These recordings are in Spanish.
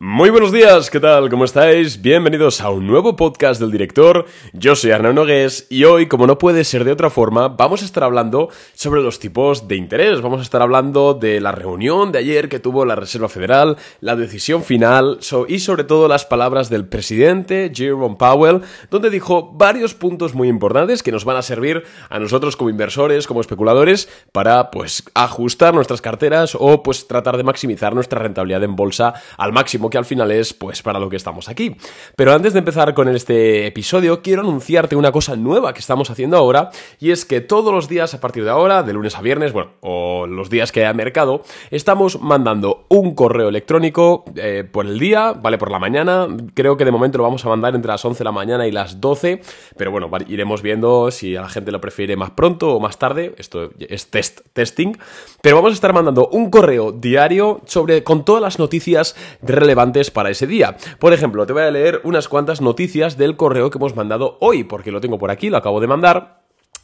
Muy buenos días, ¿qué tal? ¿Cómo estáis? Bienvenidos a un nuevo podcast del director. Yo soy Arnaud Nogués y hoy, como no puede ser de otra forma, vamos a estar hablando sobre los tipos de interés. Vamos a estar hablando de la reunión de ayer que tuvo la Reserva Federal, la decisión final y sobre todo las palabras del presidente Jerome Powell, donde dijo varios puntos muy importantes que nos van a servir a nosotros como inversores, como especuladores, para pues ajustar nuestras carteras o pues tratar de maximizar nuestra rentabilidad en bolsa al máximo que al final es pues para lo que estamos aquí. Pero antes de empezar con este episodio, quiero anunciarte una cosa nueva que estamos haciendo ahora y es que todos los días a partir de ahora, de lunes a viernes, bueno, o los días que haya mercado, estamos mandando un correo electrónico eh, por el día, ¿vale? Por la mañana, creo que de momento lo vamos a mandar entre las 11 de la mañana y las 12, pero bueno, iremos viendo si a la gente lo prefiere más pronto o más tarde, esto es test, testing, pero vamos a estar mandando un correo diario sobre con todas las noticias relevantes para ese día. Por ejemplo, te voy a leer unas cuantas noticias del correo que hemos mandado hoy, porque lo tengo por aquí, lo acabo de mandar.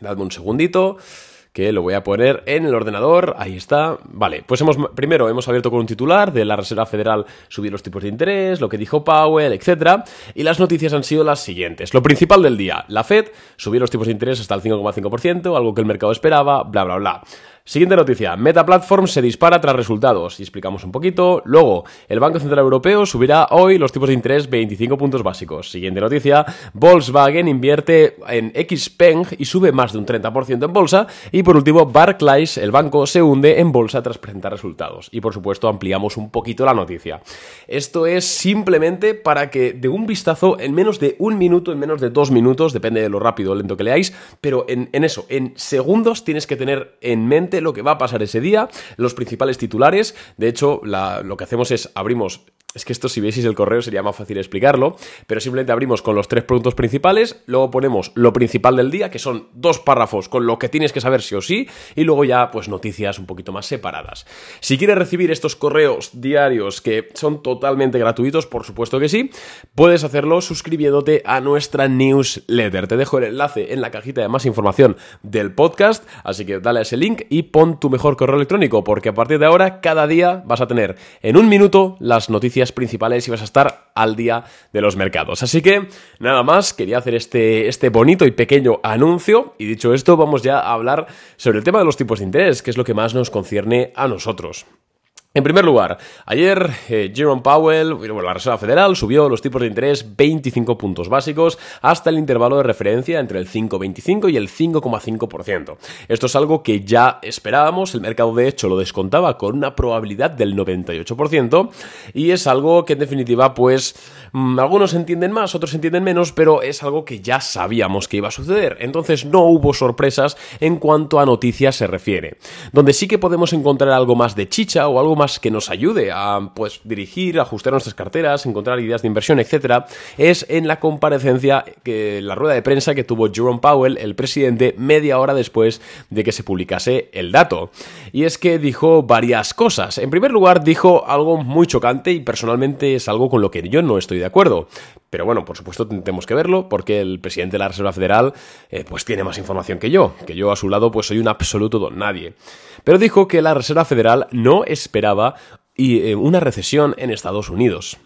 Dadme un segundito que lo voy a poner en el ordenador, ahí está. Vale, pues hemos primero hemos abierto con un titular de la Reserva Federal subir los tipos de interés, lo que dijo Powell, etcétera, y las noticias han sido las siguientes. Lo principal del día, la Fed subió los tipos de interés hasta el 5,5%, algo que el mercado esperaba, bla bla bla. Siguiente noticia, Meta Platform se dispara tras resultados y explicamos un poquito. Luego, el Banco Central Europeo subirá hoy los tipos de interés 25 puntos básicos. Siguiente noticia, Volkswagen invierte en Xpeng y sube más de un 30% en bolsa. Y por último, Barclays, el banco, se hunde en bolsa tras presentar resultados. Y por supuesto, ampliamos un poquito la noticia. Esto es simplemente para que de un vistazo, en menos de un minuto, en menos de dos minutos, depende de lo rápido o lento que leáis, pero en, en eso, en segundos tienes que tener en mente lo que va a pasar ese día, los principales titulares. De hecho, lo que hacemos es abrimos es que esto si vieseis el correo sería más fácil explicarlo, pero simplemente abrimos con los tres puntos principales, luego ponemos lo principal del día, que son dos párrafos con lo que tienes que saber sí o sí, y luego ya pues noticias un poquito más separadas. Si quieres recibir estos correos diarios que son totalmente gratuitos, por supuesto que sí, puedes hacerlo suscribiéndote a nuestra newsletter. Te dejo el enlace en la cajita de más información del podcast, así que dale a ese link y pon tu mejor correo electrónico, porque a partir de ahora cada día vas a tener en un minuto las noticias principales y vas a estar al día de los mercados. Así que nada más, quería hacer este, este bonito y pequeño anuncio y dicho esto vamos ya a hablar sobre el tema de los tipos de interés, que es lo que más nos concierne a nosotros. En primer lugar, ayer eh, Jerome Powell, la Reserva Federal, subió los tipos de interés 25 puntos básicos hasta el intervalo de referencia entre el 5,25 y el 5,5%. Esto es algo que ya esperábamos, el mercado de hecho lo descontaba con una probabilidad del 98% y es algo que en definitiva pues mm, algunos entienden más, otros entienden menos, pero es algo que ya sabíamos que iba a suceder. Entonces no hubo sorpresas en cuanto a noticias se refiere. Donde sí que podemos encontrar algo más de chicha o algo más que nos ayude a pues dirigir, ajustar nuestras carteras, encontrar ideas de inversión, etcétera, es en la comparecencia que la rueda de prensa que tuvo Jerome Powell, el presidente, media hora después de que se publicase el dato. Y es que dijo varias cosas. En primer lugar, dijo algo muy chocante y personalmente es algo con lo que yo no estoy de acuerdo. Pero bueno, por supuesto tenemos que verlo porque el presidente de la Reserva Federal eh, pues tiene más información que yo, que yo a su lado pues soy un absoluto don nadie. Pero dijo que la Reserva Federal no esperaba eh, una recesión en Estados Unidos.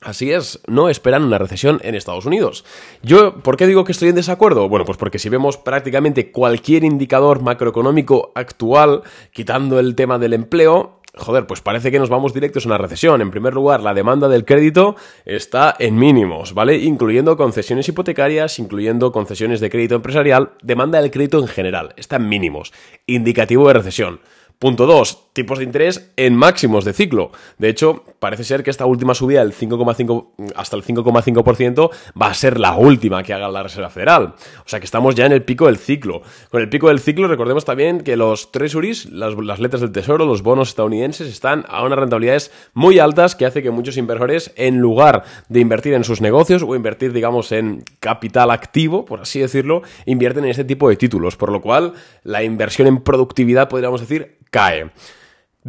Así es, no esperan una recesión en Estados Unidos. Yo, ¿por qué digo que estoy en desacuerdo? Bueno, pues porque si vemos prácticamente cualquier indicador macroeconómico actual, quitando el tema del empleo, joder, pues parece que nos vamos directos a una recesión. En primer lugar, la demanda del crédito está en mínimos, ¿vale? Incluyendo concesiones hipotecarias, incluyendo concesiones de crédito empresarial, demanda del crédito en general, está en mínimos, indicativo de recesión. Punto 2. Tipos de interés en máximos de ciclo. De hecho, parece ser que esta última subida del 5,5 hasta el 5,5% va a ser la última que haga la Reserva Federal. O sea que estamos ya en el pico del ciclo. Con el pico del ciclo, recordemos también que los treasuries, las, las letras del tesoro, los bonos estadounidenses, están a unas rentabilidades muy altas que hace que muchos inversores, en lugar de invertir en sus negocios o invertir, digamos, en capital activo, por así decirlo, invierten en este tipo de títulos. Por lo cual, la inversión en productividad, podríamos decir, cae.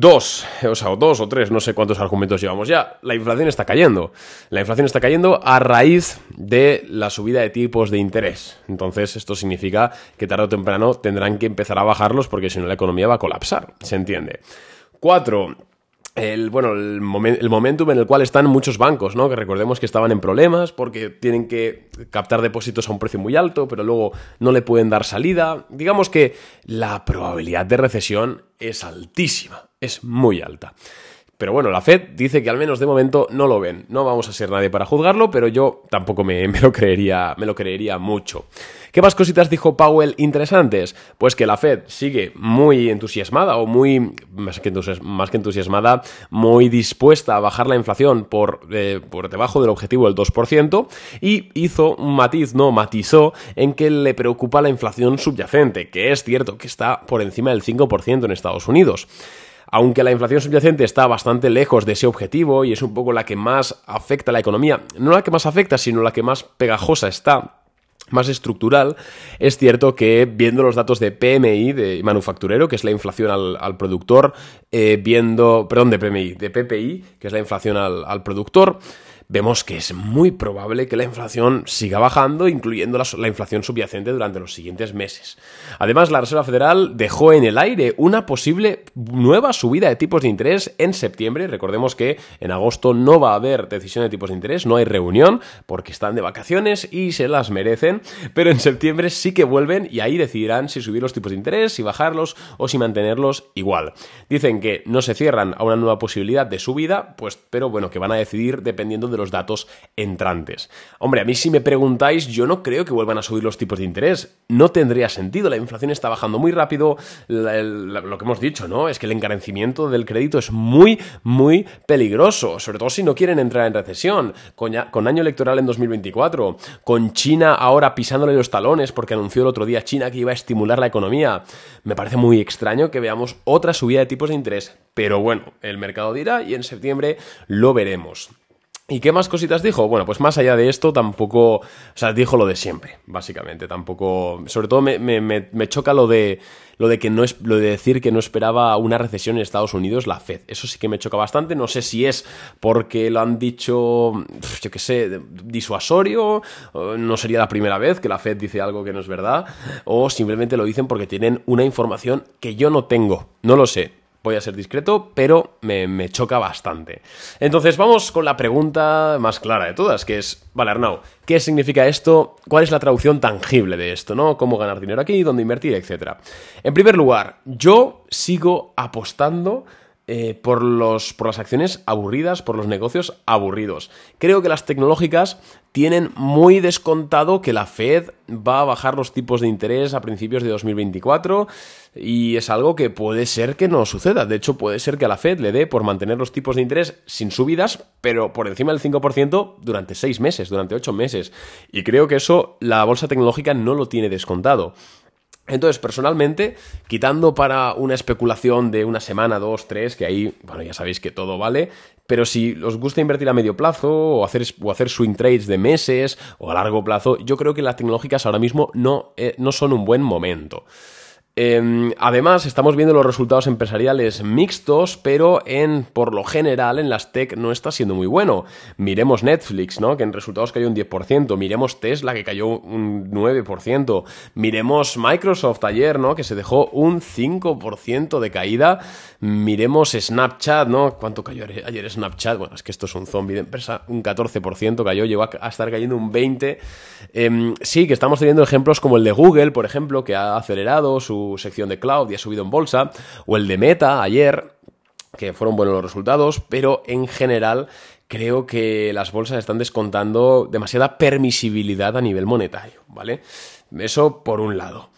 Dos, o sea, dos o tres, no sé cuántos argumentos llevamos ya. La inflación está cayendo. La inflación está cayendo a raíz de la subida de tipos de interés. Entonces, esto significa que tarde o temprano tendrán que empezar a bajarlos porque si no la economía va a colapsar. ¿Se entiende? Cuatro, el, bueno, el, el, momentum en el cual están muchos bancos, ¿no? Que recordemos que estaban en problemas porque tienen que captar depósitos a un precio muy alto, pero luego no le pueden dar salida. Digamos que la probabilidad de recesión es altísima, es muy alta. Pero bueno, la Fed dice que al menos de momento no lo ven. No vamos a ser nadie para juzgarlo, pero yo tampoco me, lo, creería, me lo creería mucho. ¿Qué más cositas dijo Powell interesantes? Pues que la Fed sigue muy entusiasmada o muy, más que, entusiasmada, muy dispuesta a bajar la inflación por, eh, por debajo del objetivo del 2% y hizo un matiz, no, matizó en que le preocupa la inflación subyacente, que es cierto que está por encima del 5% en Estados Unidos. Aunque la inflación subyacente está bastante lejos de ese objetivo y es un poco la que más afecta a la economía, no la que más afecta, sino la que más pegajosa está, más estructural, es cierto que viendo los datos de PMI, de manufacturero, que es la inflación al, productor, eh, viendo, perdón, de PMI, de PPI, que es la inflación al, al productor, vemos que es muy probable que la inflación siga bajando, incluyendo la, inflación subyacente durante los siguientes meses. Además, la Reserva Federal dejó en el aire una posible nueva subida de tipos de interés en septiembre. Recordemos que en agosto no va a haber decisión de tipos de interés, no hay reunión porque están de vacaciones y se las merecen, pero en septiembre sí que vuelven y ahí decidirán si subir los tipos de interés, si bajarlos o si mantenerlos igual. Dicen que no se cierran a una nueva posibilidad de subida, pues pero bueno, que van a decidir dependiendo de los datos entrantes. Hombre, a mí si me preguntáis, yo no creo que vuelvan a subir los tipos de interés. No tendría sentido, la inflación está bajando muy rápido, lo que hemos dicho, ¿no? Es que el encarecimiento del crédito es muy, muy peligroso, sobre todo si no quieren entrar en recesión, con, con año electoral en 2024, con China ahora pisándole los talones porque anunció el otro día China que iba a estimular la economía. Me parece muy extraño que veamos otra subida de tipos de interés, pero bueno, el mercado dirá y en septiembre lo veremos. ¿Y qué más cositas dijo? Bueno, pues más allá de esto, tampoco. O sea, dijo lo de siempre, básicamente. Tampoco. Sobre todo me, me, choca lo de. Lo de que no es. Lo de decir que no esperaba una recesión en Estados Unidos, la Fed. Eso sí que me choca bastante. No sé si es porque lo han dicho. Yo qué sé, disuasorio. No sería la primera vez que la Fed dice algo que no es verdad. O simplemente lo dicen porque tienen una información que yo no tengo. No lo sé voy a ser discreto, pero me, choca bastante. Entonces vamos con la pregunta más clara de todas, que es, vale Arnau, ¿qué significa esto? ¿Cuál es la traducción tangible de esto? ¿no? ¿Cómo ganar dinero aquí? ¿Dónde invertir? Etcétera. En primer lugar, yo sigo apostando eh, por, los, por las acciones aburridas, por los negocios aburridos. Creo que las tecnológicas tienen muy descontado que la Fed va a bajar los tipos de interés a principios de 2024 y es algo que puede ser que no suceda. De hecho, puede ser que a la Fed le dé por mantener los tipos de interés sin subidas, pero por encima del 5% durante 6 meses, durante 8 meses. Y creo que eso la bolsa tecnológica no lo tiene descontado. Entonces, personalmente, quitando para una especulación de una semana, dos, tres, que ahí, bueno, ya sabéis que todo vale, pero si os gusta invertir a medio plazo o hacer, o hacer swing trades de meses o a largo plazo, yo creo que las tecnológicas ahora mismo no, eh, no son un buen momento. Em, además, estamos viendo los resultados empresariales mixtos, pero en, por lo general en las tech no está siendo muy bueno. Miremos Netflix, ¿no? Que en resultados cayó un 10%. Miremos Tesla, que cayó un 9%. Miremos Microsoft ayer, ¿no? Que se dejó un 5% de caída. Miremos Snapchat, ¿no? ¿Cuánto cayó ayer Snapchat? Bueno, es que esto es un zombie de empresa. Un 14% cayó, llegó a, estar cayendo un 20%. Em, sí, que estamos teniendo ejemplos como el de Google, por ejemplo, que ha acelerado su sección de cloud y ha subido en bolsa, o el de Meta ayer, que fueron buenos los resultados, pero en general creo que las bolsas están descontando demasiada permisibilidad a nivel monetario, ¿vale? Eso por un lado.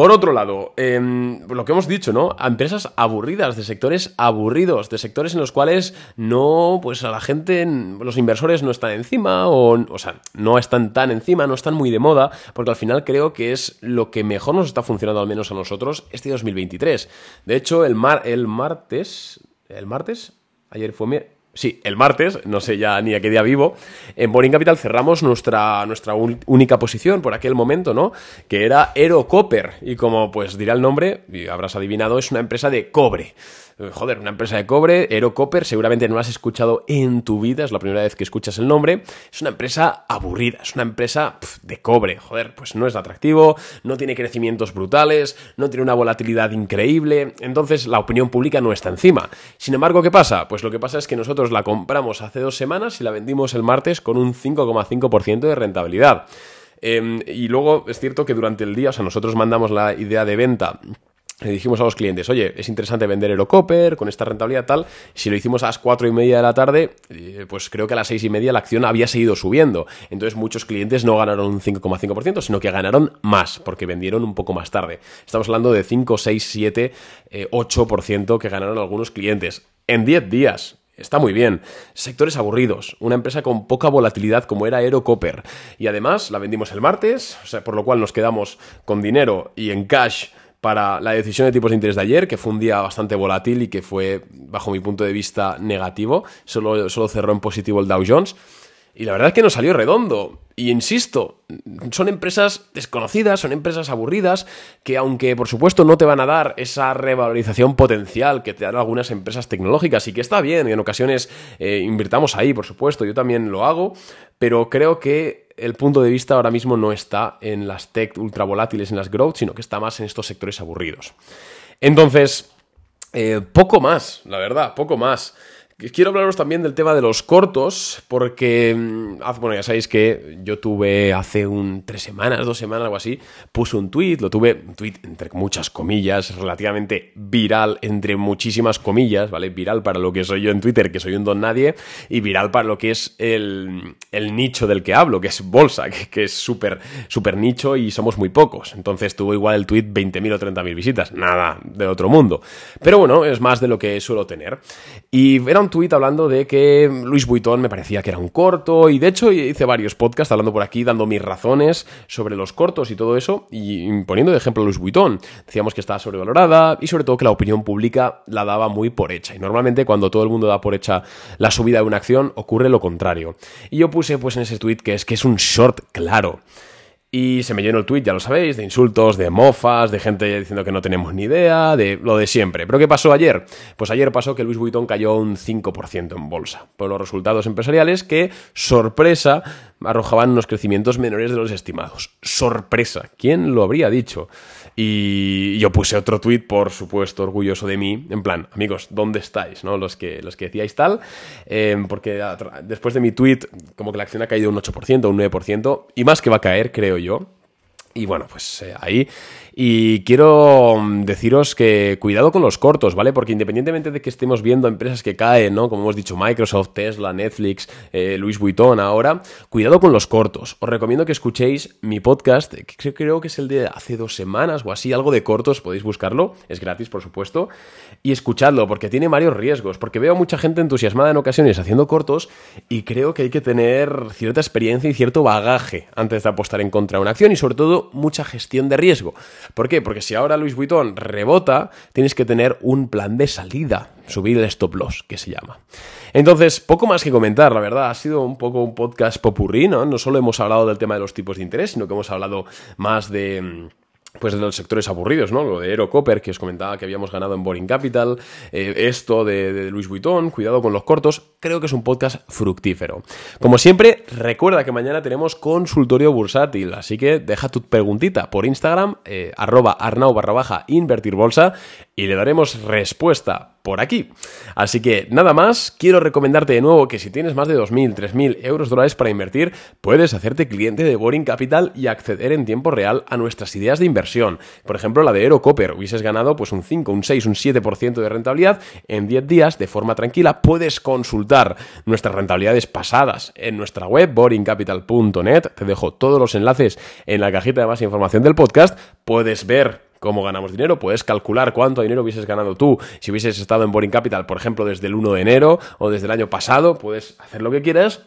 Por otro lado, em, lo que hemos dicho, ¿no? A empresas aburridas, de sectores aburridos, de sectores en los cuales no, pues a la gente, los inversores no están encima, o, o sea, no están tan encima, no están muy de moda, porque al final creo que es lo que mejor nos está funcionando, al menos a nosotros, este 2023. De hecho, el, mar, el martes, el martes, ayer fue Sí, el martes, no sé ya ni a qué día vivo, en Boring Capital cerramos nuestra, nuestra única posición por aquel momento, ¿no? Que era Aero Copper. Y como pues dirá el nombre, habrás adivinado, es una empresa de cobre. Eh, joder, una empresa de cobre, Ero Copper, seguramente no has escuchado en tu vida, es la primera vez que escuchas el nombre. Es una empresa aburrida, es una empresa de cobre, joder, pues no es atractivo, no tiene crecimientos brutales, no tiene una volatilidad increíble, entonces la opinión pública no está encima. Sin embargo, ¿qué pasa? Pues lo que pasa es que nosotros la compramos hace dos semanas y la vendimos el martes con un 5,5% de rentabilidad. Em, y luego es cierto que durante el día, o sea, nosotros mandamos la idea de venta le dijimos a los clientes, oye, es interesante vender Eurocopper con esta rentabilidad tal. Si lo hicimos a las cuatro y media de la tarde, eh, pues creo que a las seis y media la acción había seguido subiendo. Entonces muchos clientes no ganaron un 5,5%, sino que ganaron más, porque vendieron un poco más tarde. Estamos hablando de 5, 6, 7, 8% que ganaron algunos clientes en 10 días. Está muy bien. Sectores aburridos. Una empresa con poca volatilidad como era Aerocopper. Y además la vendimos el martes, o sea, por lo cual nos quedamos con dinero y en cash para la decisión de tipos de interés de ayer, que fue un día bastante volátil y que fue, bajo mi punto de vista, negativo. Solo, solo cerró en positivo el Dow Jones. Y la verdad es que nos salió redondo. Y insisto, son empresas desconocidas, son empresas aburridas, que aunque por supuesto no te van a dar esa revalorización potencial que te dan algunas empresas tecnológicas, y que está bien, en ocasiones eh, invirtamos ahí, por supuesto, yo también lo hago, pero creo que el punto de vista ahora mismo no está en las tech ultra volátiles, en las growth, sino que está más en estos sectores aburridos. Entonces, eh, poco más, la verdad, poco más. Quiero hablaros también del tema de los cortos, porque, mm, bueno, ya sabéis que yo tuve hace un tres semanas, dos semanas, algo así, puse un tweet, lo tuve, un tweet entre muchas comillas, relativamente viral entre muchísimas comillas, ¿vale? Viral para lo que soy yo en Twitter, que soy un don nadie, y viral para lo que es el, nicho del que hablo, que es bolsa, que, es súper, súper nicho y somos muy pocos. Entonces tuvo igual el tweet 20.000 o 30.000 visitas, nada de otro mundo. Pero bueno, es más de lo que suelo tener. Y era un tweet hablando de que Luis Vuitton me parecía que era un corto y de hecho hice varios podcasts hablando por aquí, dando mis razones sobre los cortos y todo eso y poniendo de ejemplo a Luis Vuitton. Decíamos que estaba sobrevalorada y sobre todo que la opinión pública la daba muy por hecha y normalmente cuando todo el mundo da por hecha la subida de una acción ocurre lo contrario. Y yo puse pues en ese tweet que es que es un short claro. Y se me llenó el tweet, ya lo sabéis, de insultos, de mofas, de gente diciendo que no tenemos ni idea, de lo de siempre. ¿Pero qué pasó ayer? Pues ayer pasó que Luis Vuitton cayó un 5% en bolsa, por los resultados empresariales que, sorpresa, arrojaban unos crecimientos menores de los estimados. Sorpresa, ¿quién lo habría dicho? Y yo puse otro tweet, por supuesto, orgulloso de mí, en plan, amigos, ¿dónde estáis? ¿No? Los que, los que decíais tal, eh, porque después de mi tweet, como que la acción ha caído un 8%, un 9%, y más que va a caer, creo yo. Y bueno, pues eh, ahí y quiero mm, deciros que cuidado con los cortos, ¿vale? Porque independientemente de que estemos viendo empresas que caen, ¿no? Como hemos dicho, Microsoft, Tesla, Netflix, eh, Louis Vuitton ahora, cuidado con los cortos. Os recomiendo que escuchéis mi podcast, que creo que es el de hace dos semanas o así, algo de cortos, podéis buscarlo, es gratis, por supuesto, y escuchadlo, porque tiene varios riesgos, porque veo mucha gente entusiasmada en ocasiones haciendo cortos y creo que hay que tener cierta experiencia y cierto bagaje antes de apostar en contra de una acción y sobre todo mucha gestión de riesgo. ¿Por qué? Porque si ahora Luis Vuitton rebota, tienes que tener un plan de salida, subir el stop loss, que se llama. Entonces, poco más que comentar, la verdad, ha sido un poco un podcast popurrí, ¿no? No solo hemos hablado del tema de los tipos de interés, sino que hemos hablado más de mm, pues de los sectores aburridos, ¿no? Lo de Aero Copper, que os comentaba que habíamos ganado en Boring Capital, eh, esto de, Luis Vuitton, cuidado con los cortos, creo que es un podcast fructífero. Como siempre, recuerda que mañana tenemos consultorio bursátil, así que deja tu preguntita por Instagram, eh, arroba arnau barra baja invertir bolsa, y le daremos respuesta por aquí. Así que nada más, quiero recomendarte de nuevo que si tienes más de 2.000, 3.000 euros dólares para invertir, puedes hacerte cliente de Boring Capital y acceder en tiempo real a nuestras ideas de inversión. Por ejemplo, la de Aero Copper, hubieses ganado pues un 5, un 6, un 7% de rentabilidad en 10 días de forma tranquila. Puedes consultar nuestras rentabilidades pasadas en nuestra web boringcapital.net. Te dejo todos los enlaces en la cajita de más información del podcast. Puedes ver cómo ganamos dinero, puedes calcular cuánto dinero hubieses ganado tú si hubieses estado en Boring Capital, por ejemplo, desde el 1 de enero o desde el año pasado, puedes hacer lo que quieras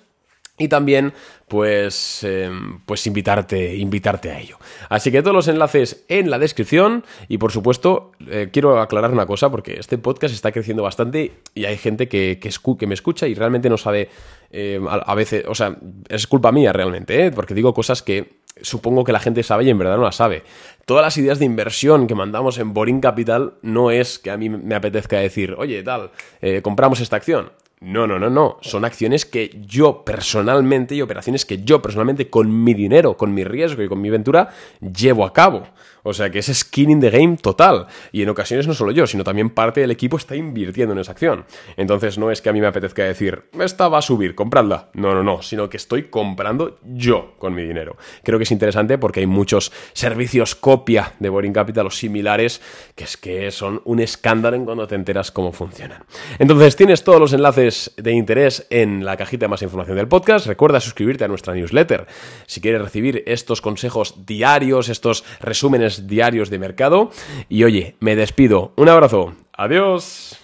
y también pues, em, pues invitarte, invitarte a ello. Así que todos los enlaces en la descripción y por supuesto eh, quiero aclarar una cosa porque este podcast está creciendo bastante y hay gente que, que, me escucha y realmente no sabe eh, a, veces, o sea, es culpa mía realmente, ¿eh? porque digo cosas que supongo que la gente sabe y en verdad no la sabe. Todas las ideas de inversión que mandamos en Boring Capital no es que a mí me apetezca decir, oye, tal, eh, compramos esta acción. No, no, no, no. Son acciones que yo personalmente y operaciones que yo personalmente con mi dinero, con mi riesgo y con mi ventura llevo a cabo. O sea que es skin in the game total. Y en ocasiones no solo yo, sino también parte del equipo está invirtiendo en esa acción. Entonces no es que a mí me apetezca decir, esta va a subir, compradla. No, no, no, sino que estoy comprando yo con mi dinero. Creo que es interesante porque hay muchos servicios copia de Boring Capital o similares que es que son un escándalo en cuando te enteras cómo funcionan. Entonces tienes todos los enlaces de interés en la cajita de más información del podcast. Recuerda suscribirte a nuestra newsletter si quieres recibir estos consejos diarios, estos resúmenes diarios de mercado. Y oye, me despido. Un abrazo. Adiós.